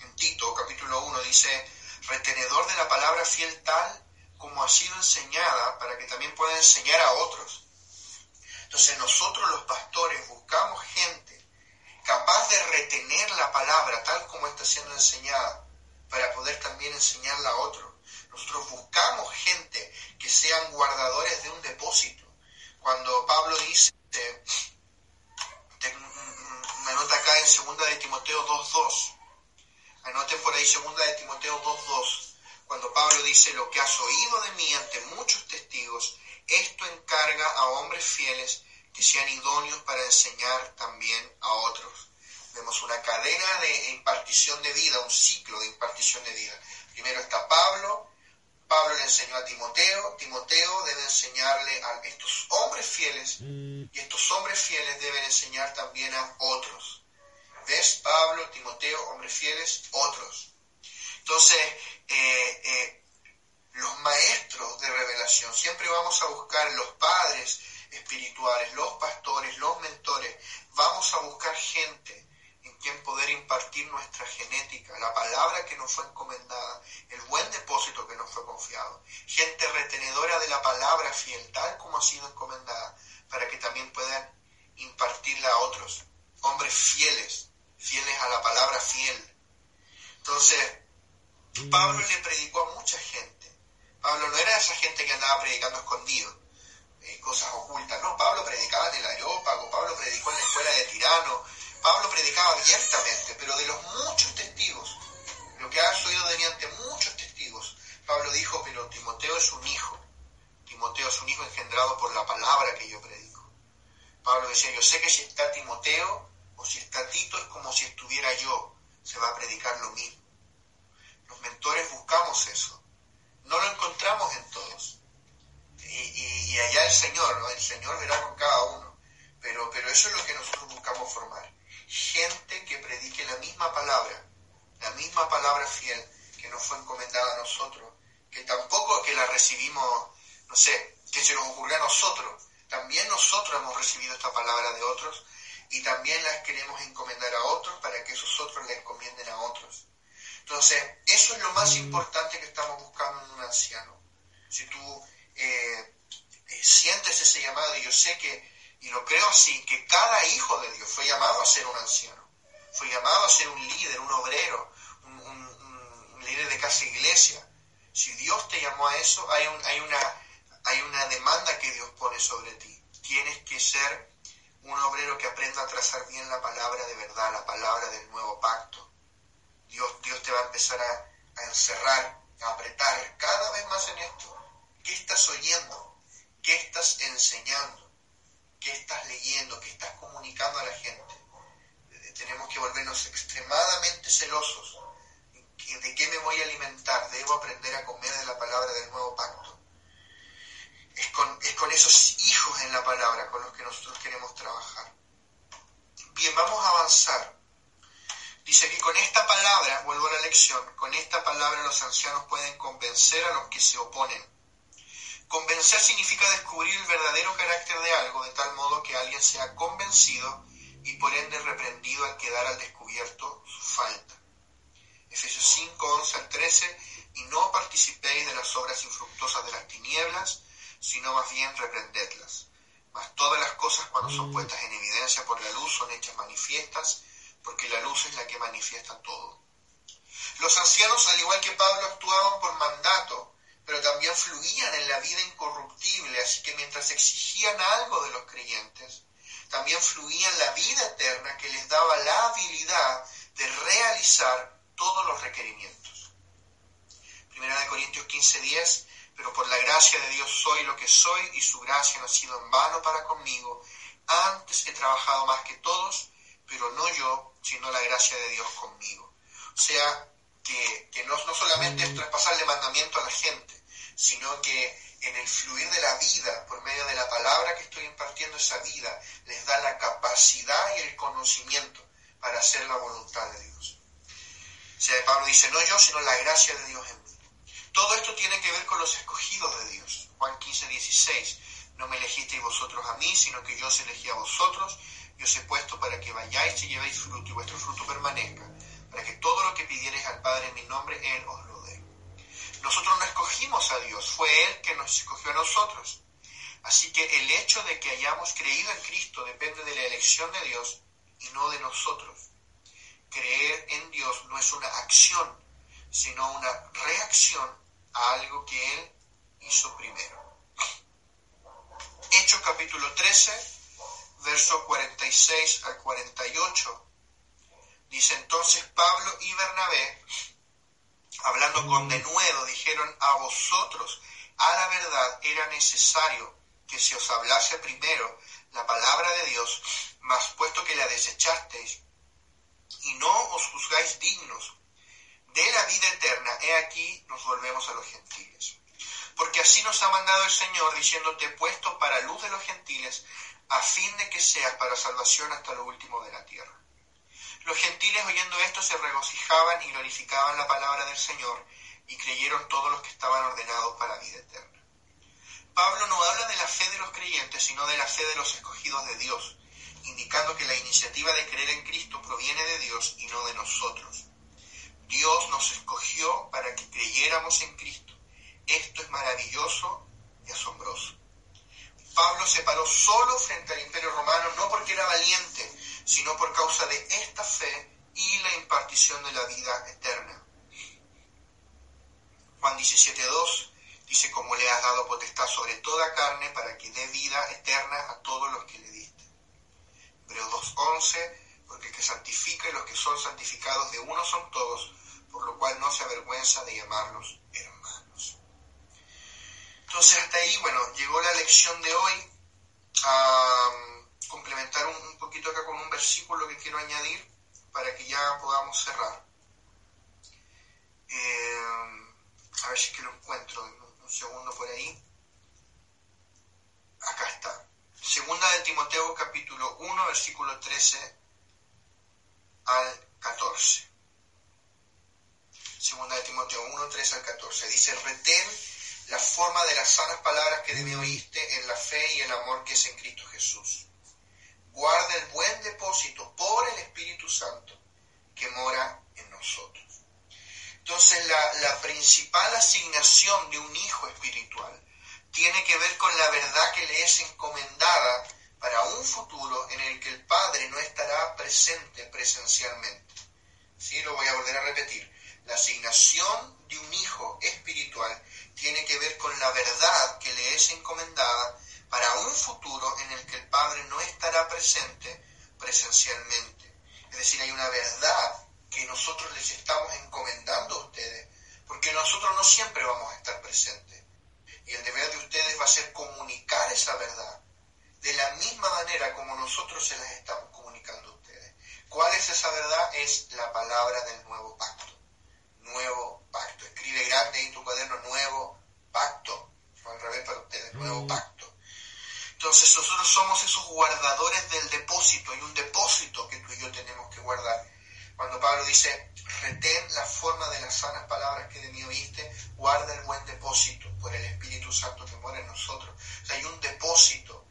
en Tito, capítulo 1, dice, retenedor de la palabra fiel tal como ha sido enseñada para que también pueda enseñar a otros. Entonces nosotros los pastores buscamos gente capaz de retener la palabra tal como está siendo enseñada para poder también enseñarla a otros. Nosotros buscamos gente que sean guardadores de un depósito. Cuando Pablo dice, me anota acá en 2 de Timoteo 2.2, anoten por ahí 2 de Timoteo 2.2, cuando Pablo dice, lo que has oído de mí ante muchos testigos, esto encarga a hombres fieles que sean idóneos para enseñar también a otros. Vemos una cadena de impartición de vida, un ciclo de impartición de vida. Primero está Pablo, Pablo le enseñó a Timoteo, Timoteo debe enseñarle a estos hombres fieles y estos hombres fieles deben enseñar también a otros. ¿Ves? Pablo, Timoteo, hombres fieles, otros. Entonces, eh, eh, los maestros de revelación, siempre vamos a buscar los padres espirituales, los pastores, los mentores, vamos a buscar gente en quien poder impartir nuestra genética, la palabra que nos fue encomendada, el buen depósito que nos fue confiado, gente retenedora de la palabra fiel, tal como ha sido encomendada, para que también puedan impartirla a otros, hombres fieles, fieles a la palabra fiel. Entonces, Pablo le predicó a mucha gente. Pablo no era esa gente que andaba predicando escondido, eh, cosas ocultas. No, Pablo predicaba en el Areópago, Pablo predicó en la escuela de Tirano, Pablo predicaba abiertamente, pero de los muchos testigos, lo que has oído mediante muchos testigos, Pablo dijo, pero Timoteo es un hijo. Timoteo es un hijo engendrado por la palabra que yo predico. Pablo decía, yo sé que si está Timoteo o si está Tito es como si estuviera yo, se va a predicar lo mismo. Los mentores buscamos eso. No lo encontramos en todos. Y, allá el Señor, ¿no? El Señor verá con cada uno. Pero, pero eso es lo que nosotros buscamos formar. Gente que predique la misma palabra, la misma palabra fiel que nos fue encomendada a nosotros, que tampoco que la recibimos, no sé, que se nos ocurrió a nosotros. También nosotros hemos recibido esta palabra de otros y también las queremos encomendar a otros para que esos otros la encomienden a otros. Entonces, eso es lo más importante que estamos buscando en un anciano. Si tú eh, eh, sientes ese llamado, y yo sé que, y lo creo así, que cada hijo de Dios fue llamado a ser un anciano, fue llamado a ser un líder, un obrero, un, líder de casa iglesia. Si Dios te llamó a eso, hay, un, hay, una, hay una demanda que Dios pone sobre ti. Tienes que ser un obrero que aprenda a trazar bien la palabra de verdad, la palabra del nuevo pacto Dios, Dios te va a empezar a, encerrar, a apretar cada vez más en esto. ¿Qué estás oyendo? ¿Qué estás enseñando? ¿Qué estás leyendo? ¿Qué estás comunicando a la gente? Eh, tenemos que volvernos extremadamente celosos. ¿De qué me voy a alimentar? Debo aprender a comer de la palabra del nuevo pacto. Es con, es con esos hijos en la palabra con los que nosotros queremos trabajar. Bien, vamos a avanzar. Dice que con esta palabra, vuelvo a la lección, con esta palabra los ancianos pueden convencer a los que se oponen. Convencer significa descubrir el verdadero carácter de algo de tal modo que alguien sea convencido y por ende reprendido al quedar al descubierto su falta. Efesios 5, 11 al 13, y no participéis de las obras infructuosas de las tinieblas, sino más bien reprendedlas. Mas todas las cosas cuando son puestas en evidencia por la luz son hechas manifiestas, porque la luz es la que manifiesta todo. Los ancianos, al igual que Pablo, actuaban por mandato, pero también fluían en la vida incorruptible, así que mientras exigían algo de los creyentes, también fluían la vida eterna que les daba la habilidad de realizar todos los requerimientos. Primera de Corintios 15:10, pero por la gracia de Dios soy lo que soy y su gracia no ha sido en vano para conmigo. Antes he trabajado más que todos, pero no yo, sino la gracia de Dios conmigo. O sea, que, no, no solamente es traspasarle mandamiento a la gente, sino que en el fluir de la vida, por medio de la palabra que estoy impartiendo esa vida, les da la capacidad y el conocimiento para hacer la voluntad de Dios. O sea, Pablo dice, no yo, sino la gracia de Dios en mí. Todo esto tiene que ver con los escogidos de Dios. Juan 15, 16. No me elegisteis vosotros a mí, sino que yo os elegí a vosotros yo os he puesto para que vayáis y llevéis fruto y vuestro fruto permanezca, para que todo lo que pidierais al Padre en mi nombre, Él os lo. Nosotros no escogimos a Dios, fue Él que nos escogió a nosotros. Así que el hecho de que hayamos creído en Cristo depende de la elección de Dios y no de nosotros. Creer en Dios no es una acción, sino una reacción a algo que Él hizo primero. Hechos capítulo 13, verso 46 al 48. Dice entonces Pablo y Bernabé, hablando con denuedo, dijeron a vosotros, a la verdad era necesario que se os hablase primero la palabra de Dios, mas puesto que la desechasteis y no os juzgáis dignos de la vida eterna, he aquí nos volvemos a los gentiles. Porque así nos ha mandado el Señor, diciéndote puesto para luz de los gentiles, a fin de que seas para salvación hasta lo último de la tierra. Los gentiles oyendo esto se regocijaban y glorificaban la palabra del Señor, y creyeron todos los que estaban ordenados para vida eterna. Pablo no habla de la fe de los creyentes, sino de la fe de los escogidos de Dios, indicando que la iniciativa de creer en Cristo proviene de Dios y no de nosotros. Dios nos escogió para que creyéramos en Cristo. Esto es maravilloso y asombroso. Pablo se paró solo frente al imperio romano no porque era valiente, sino por causa de esta fe y la impartición de la vida eterna. Juan 17.2 dice, como le has dado potestad sobre toda carne para que dé vida eterna a todos los que le diste. Hebreos 2.11, porque el que santifica y los que son santificados de uno son todos, por lo cual no se avergüenza de llamarlos hermanos. Entonces hasta ahí, bueno, llegó la lección de hoy a complementar un, poquito acá con un versículo que quiero añadir para que ya podamos cerrar. Eh, a ver si es que lo encuentro, un segundo por ahí. Acá está. Segunda de Timoteo capítulo 1, versículo 13 al 14. Segunda de Timoteo 1, 13 al 14. Dice, retén la forma de las sanas palabras que de mí oíste en la fe y el amor que es en Cristo Jesús. Guarda el buen depósito por el Espíritu Santo que mora en nosotros. Entonces la, principal asignación de un hijo espiritual tiene que ver con la verdad que le es encomendada para un futuro en el que el Padre no estará presente presencialmente. ¿Sí? Lo voy a volver a repetir. La asignación de un hijo espiritual tiene que ver con la verdad que le es encomendada para un futuro en el que el Padre no estará presente presencialmente. Es decir, hay una verdad que nosotros les estamos encomendando a ustedes, porque nosotros no siempre vamos a estar presentes. Y el deber de ustedes va a ser comunicar esa verdad de la misma manera como nosotros se las estamos comunicando a ustedes. ¿Cuál es esa verdad? Es la palabra del nuevo pacto. Nuevo pacto. Escribe grande en tu cuaderno nuevo pacto. al revés para ustedes, nuevo mm. pacto. Entonces nosotros somos esos guardadores del depósito. Hay un depósito que tú y yo tenemos que guardar cuando Pablo dice, retén la forma de las sanas palabras que de mí oíste, guarda el buen depósito por el Espíritu Santo que mora en nosotros. Hay un depósito.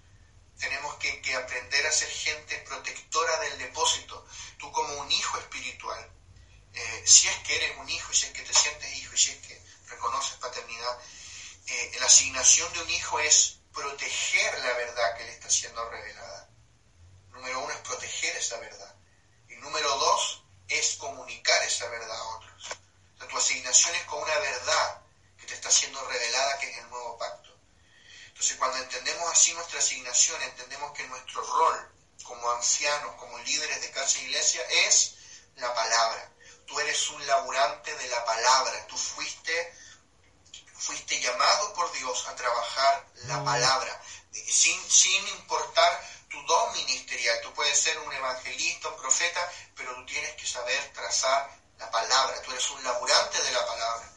Tenemos que, aprender a ser gente protectora del depósito. Tú como un hijo espiritual, eh, si es que eres un hijo y si es que te sientes hijo y si es que reconoces paternidad, eh, la asignación de un hijo es proteger la verdad que le está siendo revelada. Número uno es proteger esa verdad. Y número dos, es comunicar esa verdad a otros. tu asignación es con una verdad que te está siendo revelada, que es el nuevo pacto. Entonces, cuando entendemos así nuestra asignación, entendemos que nuestro rol como ancianos, como líderes de casa e iglesia, es la palabra. Tú eres un laburante de la palabra. Tú fuiste, fuiste llamado por Dios a trabajar la palabra, sin, sin importar tu don ministerial. Tú puedes ser un evangelista, un profeta, pero tú tienes que saber trazar la palabra. Tú eres un laburante de la palabra.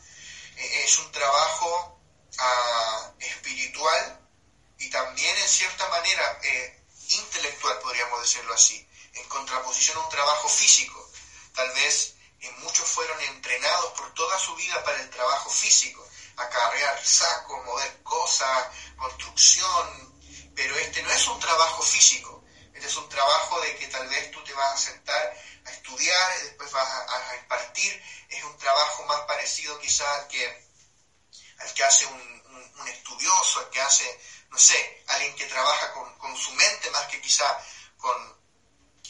E, es un trabajo ah, espiritual y también en cierta manera eh, intelectual, podríamos decirlo así, en contraposición a un trabajo físico. Tal vez eh, muchos fueron entrenados por toda su vida para el trabajo físico, acarrear sacos, mover cosas, construcción, pero este no es un trabajo físico, este es un trabajo de que tal vez tú te vas a sentar a estudiar, y después vas a, impartir, es un trabajo más parecido quizás al que, al que hace un, estudioso, al que hace, no sé, alguien que trabaja con, su mente más que quizá con,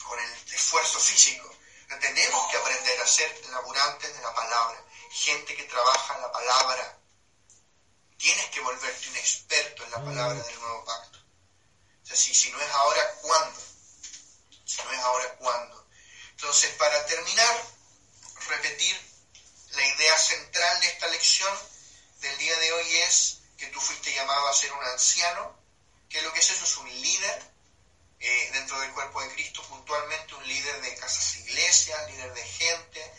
con el esfuerzo físico. tenemos que aprender a ser laburantes de la palabra, gente que trabaja en la palabra. Tienes que volverte un experto en la palabra del nuevo pacto si, no es ahora, ¿cuándo? Si no es ahora, ¿cuándo? Entonces, para terminar, repetir la idea central de esta lección del día de hoy es que tú fuiste llamado a ser un anciano. ¿Qué es lo que es eso? Es un líder eh, dentro del cuerpo de Cristo, puntualmente un líder de casas iglesias iglesia, líder de gente.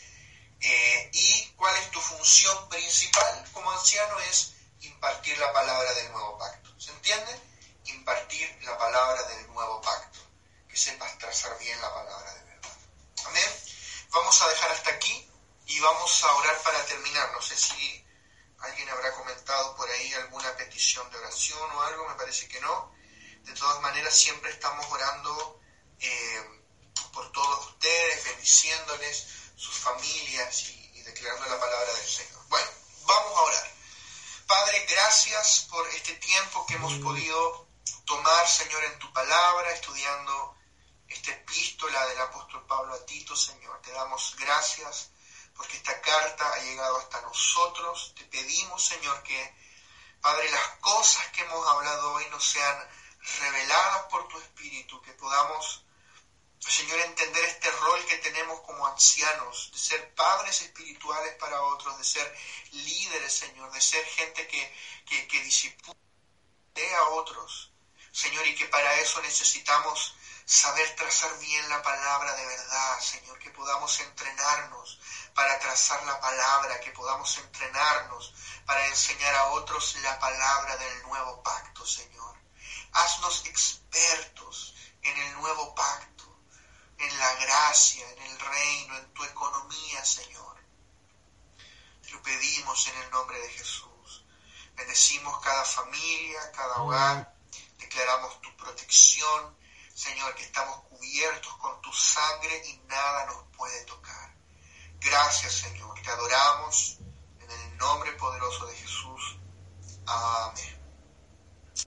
Eh, y cuál es tu función principal como anciano es impartir la palabra del nuevo pacto. Bien la palabra de verdad. Amén. Vamos a dejar hasta aquí y vamos a orar para terminar. No sé si alguien habrá comentado por ahí alguna petición de oración o algo, me parece que no. De todas maneras, siempre estamos orando eh, por todos ustedes, bendiciéndoles, sus familias y, y declarando la palabra del Señor. Bueno, vamos a orar. Padre, gracias por este tiempo que hemos podido tomar, Señor, en tu palabra, estudiando esta epístola del apóstol Pablo a Tito, Señor. Te damos gracias porque esta carta ha llegado hasta nosotros. Te pedimos, Señor, que, Padre, las cosas que hemos hablado hoy nos sean reveladas por tu Espíritu, que podamos, Señor, entender este rol que tenemos como ancianos, de ser padres espirituales para otros, de ser líderes, Señor, de ser gente que, que, que a otros, Señor, y que para eso necesitamos saber trazar bien la palabra de verdad, Señor, que podamos entrenarnos para trazar la palabra, que podamos entrenarnos para enseñar a otros la palabra del nuevo pacto, Señor. Haznos expertos en el nuevo pacto, en la gracia, en el reino, en tu economía, Señor. Te lo pedimos en el nombre de Jesús. Bendecimos cada familia, cada hogar. Declaramos tu protección, Señor, que estamos cubiertos con tu sangre y nada nos puede tocar. Gracias, Señor. Te adoramos en el nombre poderoso de Jesús. Amén.